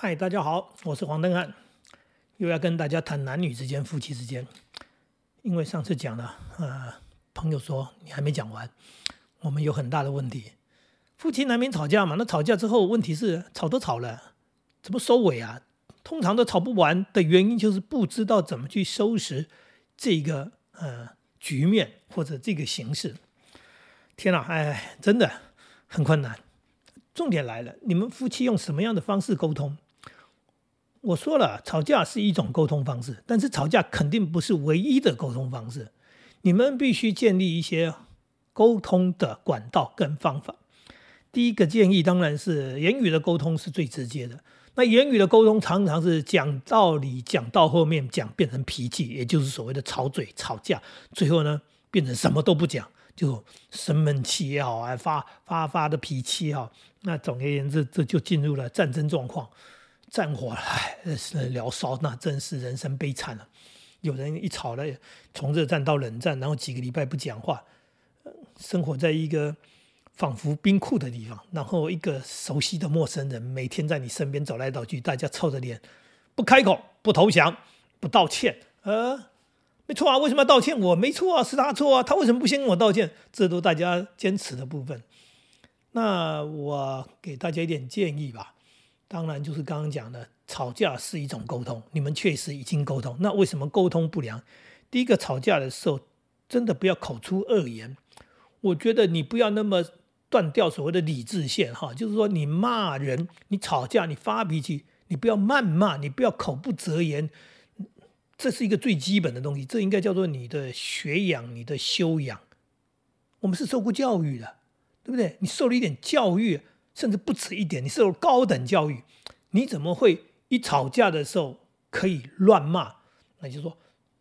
嗨，大家好，我是黄登汉，又要跟大家谈男女之间、夫妻之间。因为上次讲了，呃，朋友说你还没讲完，我们有很大的问题，夫妻难免吵架嘛。那吵架之后，问题是吵都吵了，怎么收尾啊？通常都吵不完的原因就是不知道怎么去收拾这个呃局面或者这个形式。天哪，哎，真的很困难。重点来了，你们夫妻用什么样的方式沟通？我说了，吵架是一种沟通方式，但是吵架肯定不是唯一的沟通方式。你们必须建立一些沟通的管道跟方法。第一个建议当然是言语的沟通是最直接的。那言语的沟通常常是讲道理，讲到后面讲变成脾气，也就是所谓的吵嘴、吵架，最后呢变成什么都不讲。就生闷气也好，还发发发的脾气哈，那总而言之，这就进入了战争状况，战火唉燎烧，那真是人生悲惨了。有人一吵了，从热战到冷战，然后几个礼拜不讲话，生活在一个仿佛冰库的地方，然后一个熟悉的陌生人每天在你身边走来走去，大家臭着脸，不开口，不投降，不道歉，呃。没错啊，为什么要道歉？我没错啊，是他错啊，他为什么不先跟我道歉？这都大家坚持的部分。那我给大家一点建议吧。当然就是刚刚讲的，吵架是一种沟通，你们确实已经沟通。那为什么沟通不良？第一个，吵架的时候真的不要口出恶言。我觉得你不要那么断掉所谓的理智线哈，就是说你骂人、你吵架、你发脾气，你不要谩骂，你不要口不择言。这是一个最基本的东西，这应该叫做你的学养、你的修养。我们是受过教育的，对不对？你受了一点教育，甚至不止一点，你受高等教育，你怎么会一吵架的时候可以乱骂？那就说，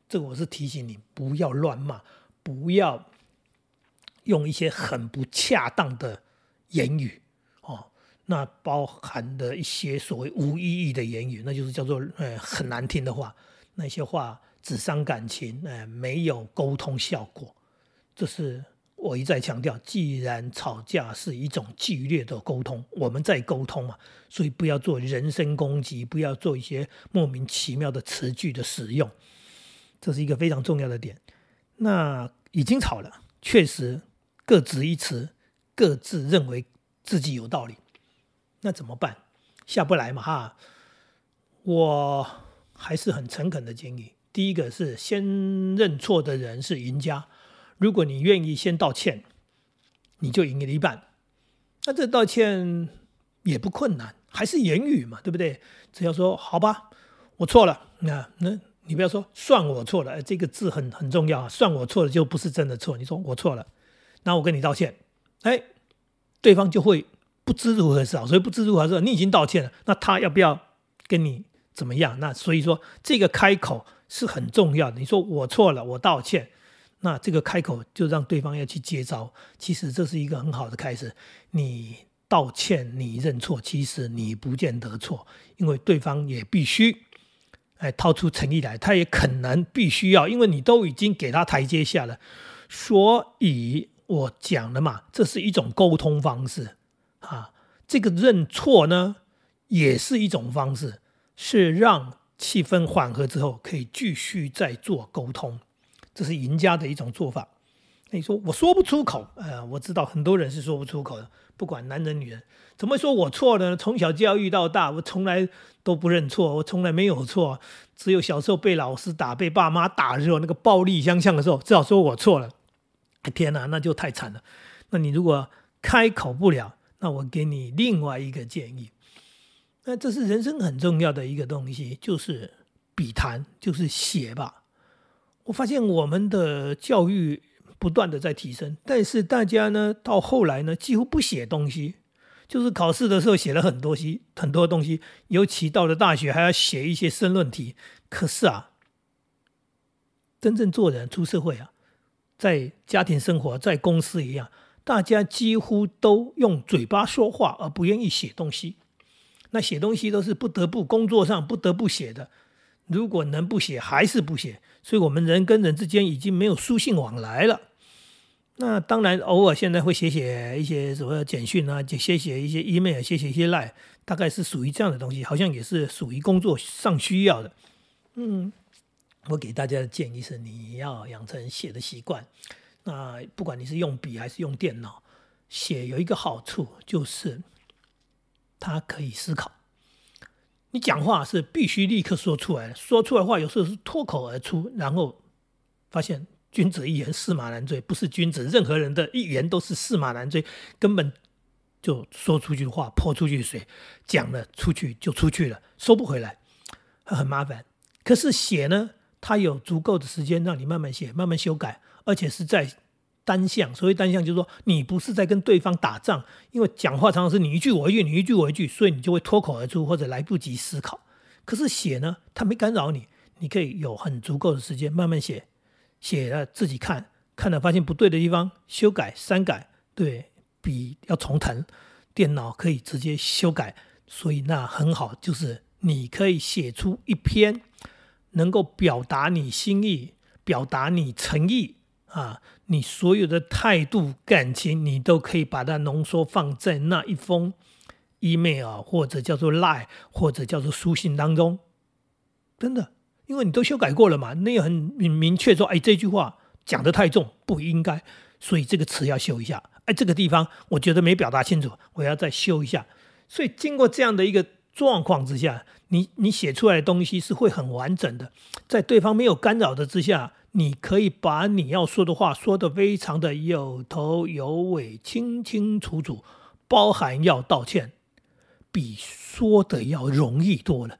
这个我是提醒你，不要乱骂，不要用一些很不恰当的言语哦。那包含的一些所谓无意义的言语，那就是叫做呃很难听的话。那些话只伤感情，哎，没有沟通效果。这是我一再强调，既然吵架是一种剧烈的沟通，我们在沟通嘛，所以不要做人身攻击，不要做一些莫名其妙的词句的使用，这是一个非常重要的点。那已经吵了，确实各执一词，各自认为自己有道理，那怎么办？下不来嘛，哈，我。还是很诚恳的建议。第一个是先认错的人是赢家。如果你愿意先道歉，你就赢了一半。那这道歉也不困难，还是言语嘛，对不对？只要说好吧，我错了。那那你不要说算我错了，这个字很很重要啊。算我错了就不是真的错。你说我错了，那我跟你道歉，哎，对方就会不知如何是好。所以不知如何是好，你已经道歉了，那他要不要跟你？怎么样？那所以说这个开口是很重要的。你说我错了，我道歉，那这个开口就让对方要去接招。其实这是一个很好的开始。你道歉，你认错，其实你不见得错，因为对方也必须哎掏出诚意来，他也可能必须要，因为你都已经给他台阶下了。所以我讲了嘛，这是一种沟通方式啊。这个认错呢，也是一种方式。是让气氛缓和之后，可以继续再做沟通，这是赢家的一种做法。那你说我说不出口，呃，我知道很多人是说不出口的，不管男人女人，怎么说我错了呢？从小教育到大，我从来都不认错，我从来没有错，只有小时候被老师打、被爸妈打的时候，那个暴力相向的时候，至少说我错了。天哪，那就太惨了。那你如果开口不了，那我给你另外一个建议。那这是人生很重要的一个东西，就是笔谈，就是写吧。我发现我们的教育不断的在提升，但是大家呢，到后来呢，几乎不写东西，就是考试的时候写了很多西很多东西，尤其到了大学还要写一些申论题。可是啊，真正做人出社会啊，在家庭生活，在公司一样，大家几乎都用嘴巴说话，而不愿意写东西。那写东西都是不得不工作上不得不写的，如果能不写还是不写，所以我们人跟人之间已经没有书信往来了。那当然，偶尔现在会写写一些什么简讯啊，就写写一些 email，写写一些 line，大概是属于这样的东西，好像也是属于工作上需要的。嗯，我给大家的建议是，你要养成写的习惯。那不管你是用笔还是用电脑写，有一个好处就是，它可以思考。你讲话是必须立刻说出来，说出来话有时候是脱口而出，然后发现。君子一言，驷马难追，不是君子，任何人的一言都是驷马难追，根本就说出去的话泼出去水，讲了出去就出去了，收不回来，很麻烦。可是写呢，它有足够的时间让你慢慢写，慢慢修改，而且是在单向。所谓单向，就是说你不是在跟对方打仗，因为讲话常常是你一句我一句，你一句我一句，所以你就会脱口而出或者来不及思考。可是写呢，它没干扰你，你可以有很足够的时间慢慢写。写了自己看，看了发现不对的地方，修改删改，对笔要重腾，电脑可以直接修改，所以那很好，就是你可以写出一篇能够表达你心意、表达你诚意啊，你所有的态度、感情，你都可以把它浓缩放在那一封 email 或者叫做 lie，或者叫做书信当中，真的。因为你都修改过了嘛，那也很明明确说，哎，这句话讲的太重，不应该，所以这个词要修一下。哎，这个地方我觉得没表达清楚，我要再修一下。所以经过这样的一个状况之下，你你写出来的东西是会很完整的，在对方没有干扰的之下，你可以把你要说的话说的非常的有头有尾、清清楚楚，包含要道歉，比说的要容易多了。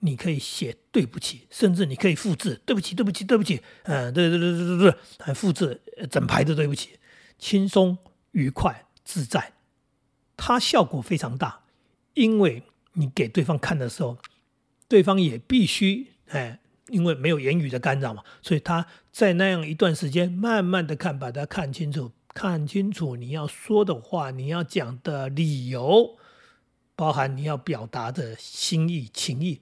你可以写对不起，甚至你可以复制对不起，对不起，对不起，嗯，对对对对对对，还复制整排的对不起，轻松愉快自在，它效果非常大，因为你给对方看的时候，对方也必须哎，因为没有言语的干扰嘛，所以他在那样一段时间慢慢的看，把它看清楚，看清楚你要说的话，你要讲的理由，包含你要表达的心意情意。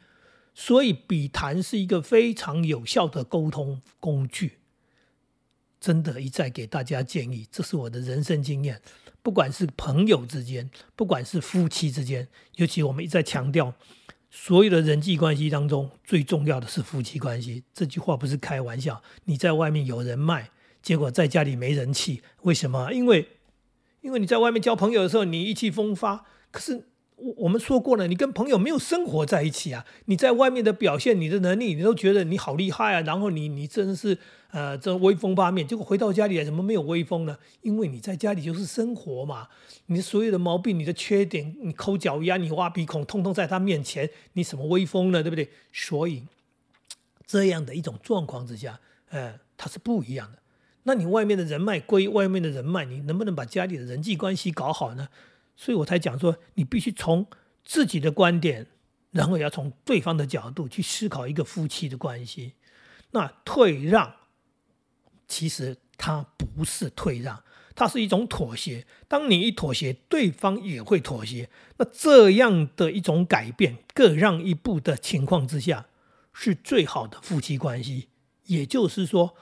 所以，笔谈是一个非常有效的沟通工具。真的，一再给大家建议，这是我的人生经验。不管是朋友之间，不管是夫妻之间，尤其我们一再强调，所有的人际关系当中，最重要的是夫妻关系。这句话不是开玩笑。你在外面有人脉，结果在家里没人气，为什么？因为，因为你在外面交朋友的时候，你意气风发，可是。我我们说过了，你跟朋友没有生活在一起啊！你在外面的表现，你的能力，你都觉得你好厉害啊！然后你你真是呃，这威风八面，结果回到家里来，怎么没有威风呢？因为你在家里就是生活嘛，你所有的毛病、你的缺点、你抠脚丫、你挖鼻孔，通通在他面前，你什么威风呢？对不对？所以这样的一种状况之下，呃，它是不一样的。那你外面的人脉归外面的人脉，你能不能把家里的人际关系搞好呢？所以我才讲说，你必须从自己的观点，然后要从对方的角度去思考一个夫妻的关系。那退让，其实它不是退让，它是一种妥协。当你一妥协，对方也会妥协。那这样的一种改变，各让一步的情况之下，是最好的夫妻关系。也就是说，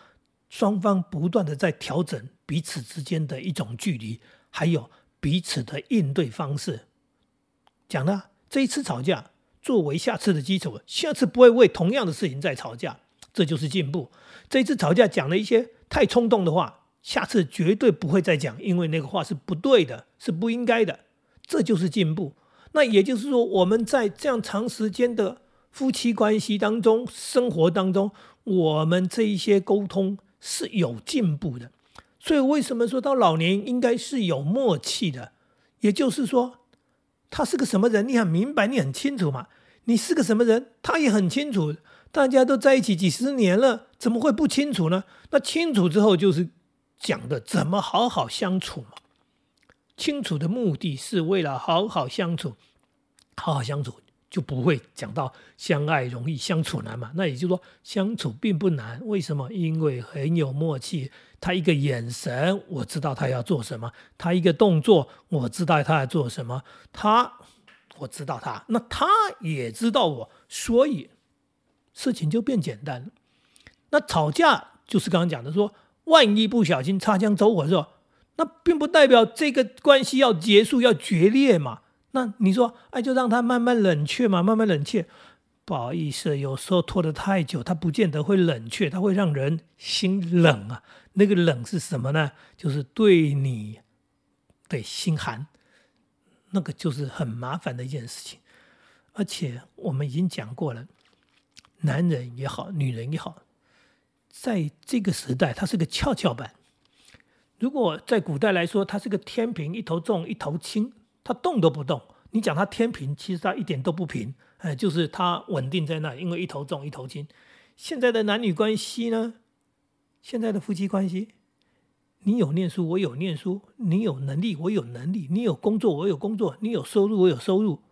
双方不断的在调整彼此之间的一种距离，还有。彼此的应对方式，讲了这一次吵架作为下次的基础，下次不会为同样的事情再吵架，这就是进步。这一次吵架讲了一些太冲动的话，下次绝对不会再讲，因为那个话是不对的，是不应该的，这就是进步。那也就是说，我们在这样长时间的夫妻关系当中、生活当中，我们这一些沟通是有进步的。所以，为什么说到老年应该是有默契的？也就是说，他是个什么人，你很明白，你很清楚嘛？你是个什么人，他也很清楚。大家都在一起几十年了，怎么会不清楚呢？那清楚之后，就是讲的怎么好好相处嘛。清楚的目的是为了好好相处，好好相处。就不会讲到相爱容易相处难嘛？那也就是说相处并不难，为什么？因为很有默契。他一个眼神，我知道他要做什么；他一个动作，我知道他要做什么。他，我知道他，那他也知道我，所以事情就变简单了。那吵架就是刚刚讲的，说万一不小心擦枪走火的时候，那并不代表这个关系要结束、要决裂嘛。那你说，哎，就让他慢慢冷却嘛，慢慢冷却。不好意思，有时候拖得太久，他不见得会冷却，他会让人心冷啊。那个冷是什么呢？就是对你的心寒，那个就是很麻烦的一件事情。而且我们已经讲过了，男人也好，女人也好，在这个时代，它是个跷跷板。如果在古代来说，它是个天平，一头重一头轻，它动都不动。你讲它天平，其实它一点都不平，哎，就是它稳定在那，因为一头重一头轻。现在的男女关系呢？现在的夫妻关系，你有念书，我有念书；你有能力，我有能力；你有工作，我有工作；你有收入，我有收入。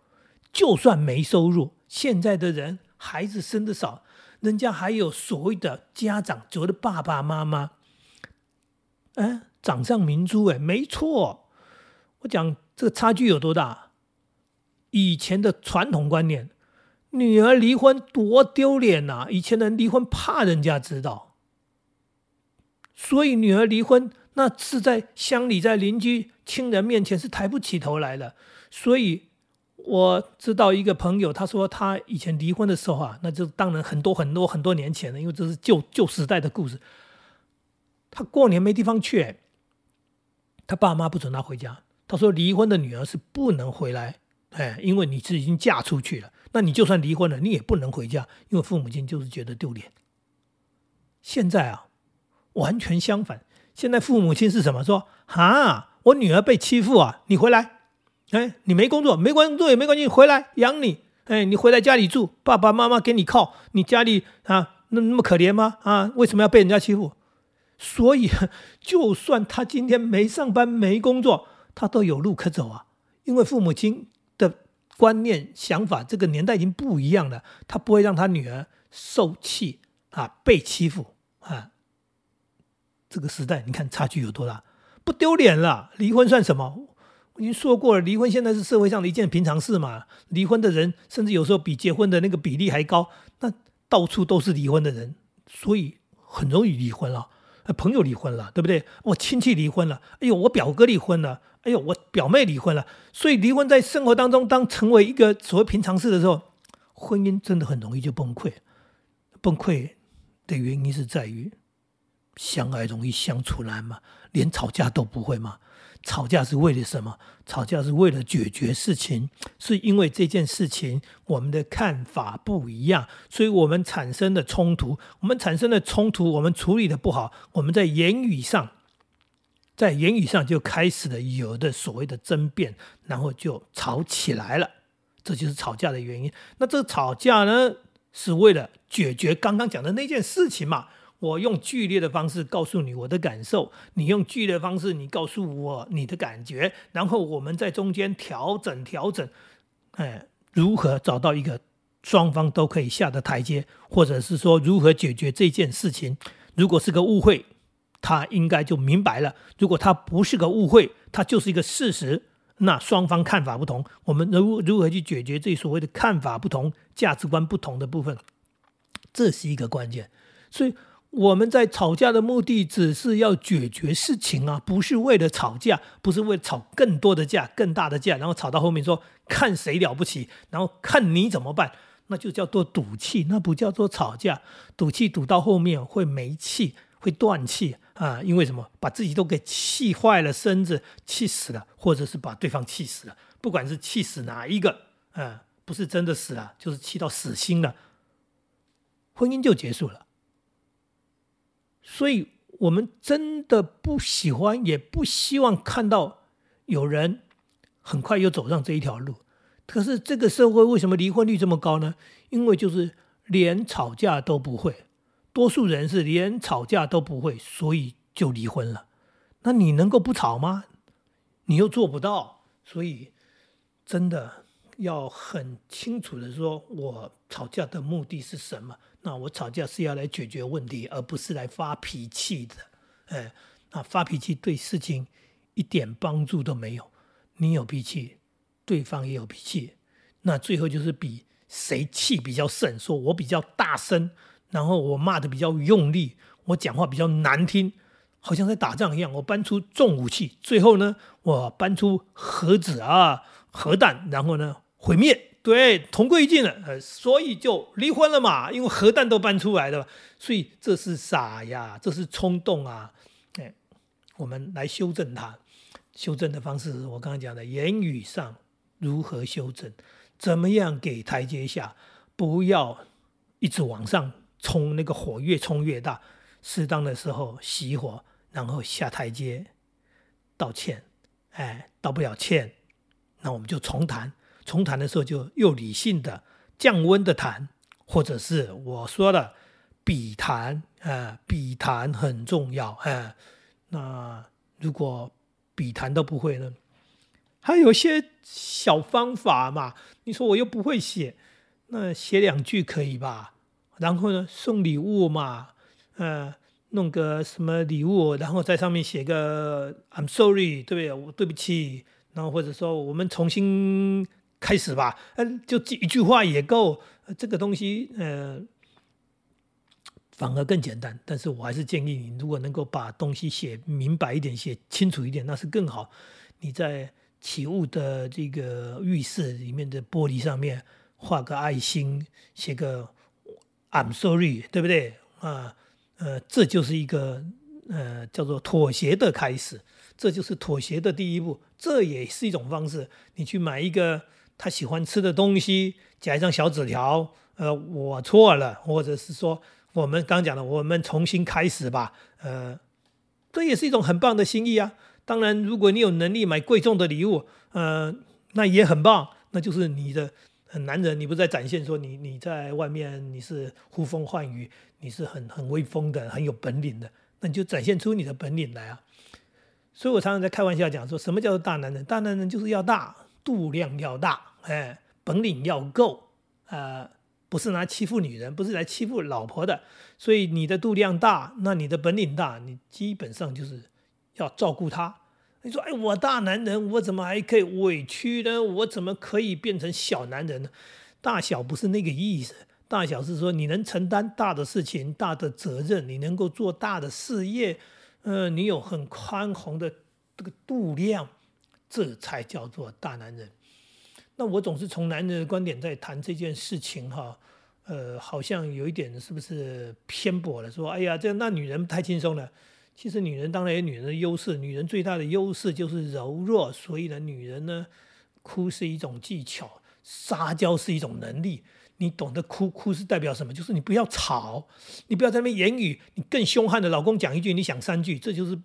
就算没收入，现在的人孩子生的少，人家还有所谓的家长，所谓的爸爸妈妈，哎，掌上明珠，哎，没错。我讲这个差距有多大？以前的传统观念，女儿离婚多丢脸呐！以前人离婚怕人家知道。所以女儿离婚，那是在乡里、在邻居、亲人面前是抬不起头来的。所以我知道一个朋友，他说他以前离婚的时候啊，那就当然很多很多很多年前了，因为这是旧旧时代的故事。他过年没地方去，他爸妈不准他回家。他说离婚的女儿是不能回来，哎，因为你是已经嫁出去了，那你就算离婚了，你也不能回家，因为父母亲就是觉得丢脸。现在啊。完全相反，现在父母亲是什么？说啊，我女儿被欺负啊，你回来，哎，你没工作，没工作也没关系，回来养你，哎，你回来家里住，爸爸妈妈给你靠，你家里啊，那那么可怜吗？啊，为什么要被人家欺负？所以，就算他今天没上班没工作，他都有路可走啊，因为父母亲的观念想法，这个年代已经不一样了，他不会让他女儿受气啊，被欺负啊。这个时代，你看差距有多大？不丢脸了，离婚算什么？已经说过了，离婚现在是社会上的一件平常事嘛。离婚的人，甚至有时候比结婚的那个比例还高。那到处都是离婚的人，所以很容易离婚了。朋友离婚了，对不对？我亲戚离婚了，哎呦，我表哥离婚了，哎呦，我表妹离婚了。所以离婚在生活当中，当成为一个所谓平常事的时候，婚姻真的很容易就崩溃。崩溃的原因是在于。相爱容易相处难吗？连吵架都不会吗？吵架是为了什么？吵架是为了解决事情，是因为这件事情我们的看法不一样，所以我们产生的冲突。我们产生的冲突，我们处理的不好，我们在言语上，在言语上就开始了有的所谓的争辩，然后就吵起来了。这就是吵架的原因。那这吵架呢，是为了解决刚刚讲的那件事情嘛？我用剧烈的方式告诉你我的感受，你用剧烈的方式你告诉我你的感觉，然后我们在中间调整调整，哎，如何找到一个双方都可以下的台阶，或者是说如何解决这件事情？如果是个误会，他应该就明白了；如果他不是个误会，他就是一个事实。那双方看法不同，我们如如何去解决这所谓的看法不同、价值观不同的部分？这是一个关键，所以。我们在吵架的目的只是要解决事情啊，不是为了吵架，不是为了吵更多的架、更大的架，然后吵到后面说看谁了不起，然后看你怎么办，那就叫做赌气，那不叫做吵架。赌气赌到后面会没气，会断气啊，因为什么？把自己都给气坏了，身子气死了，或者是把对方气死了，不管是气死哪一个，啊，不是真的死了，就是气到死心了，婚姻就结束了。所以，我们真的不喜欢，也不希望看到有人很快又走上这一条路。可是，这个社会为什么离婚率这么高呢？因为就是连吵架都不会，多数人是连吵架都不会，所以就离婚了。那你能够不吵吗？你又做不到，所以真的要很清楚的说，我吵架的目的是什么。那我吵架是要来解决问题，而不是来发脾气的。哎，那发脾气对事情一点帮助都没有。你有脾气，对方也有脾气，那最后就是比谁气比较盛。说我比较大声，然后我骂的比较用力，我讲话比较难听，好像在打仗一样，我搬出重武器，最后呢，我搬出核子啊，核弹，然后呢，毁灭。对，同归于尽了。呃，所以就离婚了嘛，因为核弹都搬出来了，所以这是傻呀，这是冲动啊。哎，我们来修正它。修正的方式，我刚刚讲的，言语上如何修正，怎么样给台阶下，不要一直往上冲，那个火越冲越大。适当的时候熄火，然后下台阶，道歉。哎，道不了歉，那我们就重谈。重谈的时候就又理性的降温的谈，或者是我说的笔谈啊，笔谈很重要啊。那如果笔谈都不会呢，还有些小方法嘛。你说我又不会写，那写两句可以吧？然后呢，送礼物嘛，呃，弄个什么礼物，然后在上面写个 I'm sorry，对不对？我对不起。然后或者说我们重新。开始吧，嗯，就一句话也够。这个东西，呃，反而更简单。但是我还是建议你，如果能够把东西写明白一点、写清楚一点，那是更好。你在起雾的这个浴室里面的玻璃上面画个爱心，写个 I'm sorry，对不对？啊，呃，这就是一个呃叫做妥协的开始，这就是妥协的第一步。这也是一种方式。你去买一个。他喜欢吃的东西，夹一张小纸条，呃，我错了，或者是说我们刚讲的，我们重新开始吧，呃，这也是一种很棒的心意啊。当然，如果你有能力买贵重的礼物，呃，那也很棒，那就是你的男人，你不在展现说你你在外面你是呼风唤雨，你是很很威风的，很有本领的，那你就展现出你的本领来啊。所以我常常在开玩笑讲说，什么叫做大男人？大男人就是要大。度量要大，哎，本领要够，呃，不是拿欺负女人，不是来欺负老婆的。所以你的度量大，那你的本领大，你基本上就是要照顾她。你说，哎，我大男人，我怎么还可以委屈呢？我怎么可以变成小男人呢？大小不是那个意思，大小是说你能承担大的事情、大的责任，你能够做大的事业，呃，你有很宽宏的这个度量。这才叫做大男人。那我总是从男人的观点在谈这件事情哈，呃，好像有一点是不是偏颇了？说，哎呀，这那女人太轻松了。其实女人当然有女人的优势，女人最大的优势就是柔弱。所以呢，女人呢，哭是一种技巧，撒娇是一种能力。你懂得哭，哭是代表什么？就是你不要吵，你不要在那边言语，你更凶悍的老公讲一句，你想三句，这就是。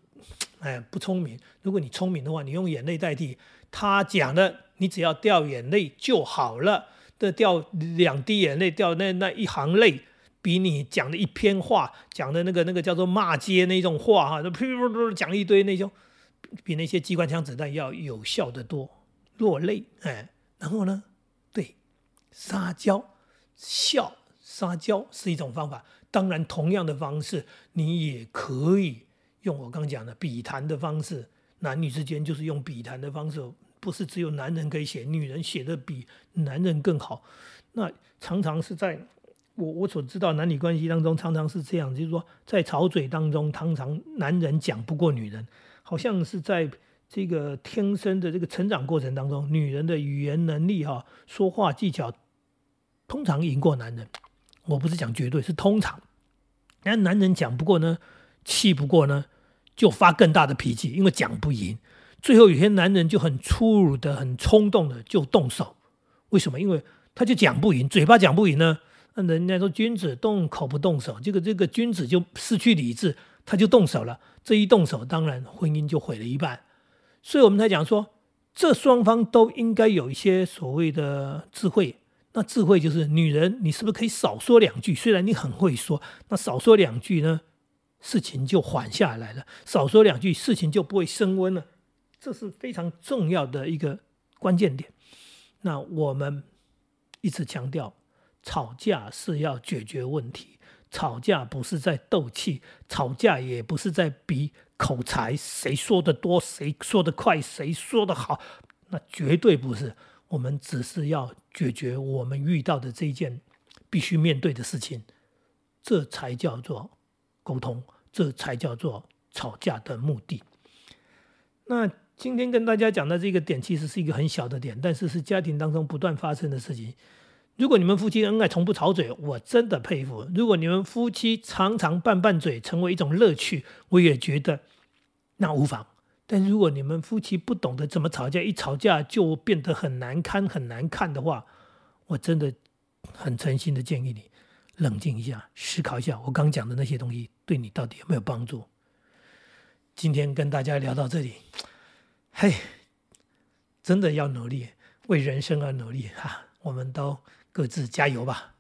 哎，不聪明。如果你聪明的话，你用眼泪代替他讲的，你只要掉眼泪就好了。这掉两滴眼泪，掉那那一行泪，比你讲的一篇话，讲的那个那个叫做骂街那种话哈，就噗噗噗讲一堆那种，比那些机关枪子弹要有效的多。落泪，哎，然后呢，对，撒娇笑，撒娇是一种方法。当然，同样的方式，你也可以。用我刚讲的笔谈的方式，男女之间就是用笔谈的方式，不是只有男人可以写，女人写的比男人更好。那常常是在我我所知道男女关系当中，常常是这样，就是说在吵嘴当中，常常男人讲不过女人，好像是在这个天生的这个成长过程当中，女人的语言能力哈，说话技巧通常赢过男人。我不是讲绝对，是通常，那男人讲不过呢？气不过呢，就发更大的脾气，因为讲不赢。最后有些男人就很粗鲁的、很冲动的就动手。为什么？因为他就讲不赢，嘴巴讲不赢呢。那人家说君子动口不动手，这个这个君子就失去理智，他就动手了。这一动手，当然婚姻就毁了一半。所以我们才讲说，这双方都应该有一些所谓的智慧。那智慧就是女人，你是不是可以少说两句？虽然你很会说，那少说两句呢？事情就缓下来了，少说两句，事情就不会升温了，这是非常重要的一个关键点。那我们一直强调，吵架是要解决问题，吵架不是在斗气，吵架也不是在比口才，谁说的多，谁说的快，谁说的好，那绝对不是。我们只是要解决我们遇到的这件必须面对的事情，这才叫做。沟通，这才叫做吵架的目的。那今天跟大家讲的这个点，其实是一个很小的点，但是是家庭当中不断发生的事情。如果你们夫妻恩爱，从不吵嘴，我真的佩服；如果你们夫妻常常拌拌嘴，成为一种乐趣，我也觉得那无妨。但如果你们夫妻不懂得怎么吵架，一吵架就变得很难堪、很难看的话，我真的很诚心的建议你冷静一下，思考一下我刚讲的那些东西对你到底有没有帮助。今天跟大家聊到这里，嘿，真的要努力，为人生而努力哈！我们都各自加油吧。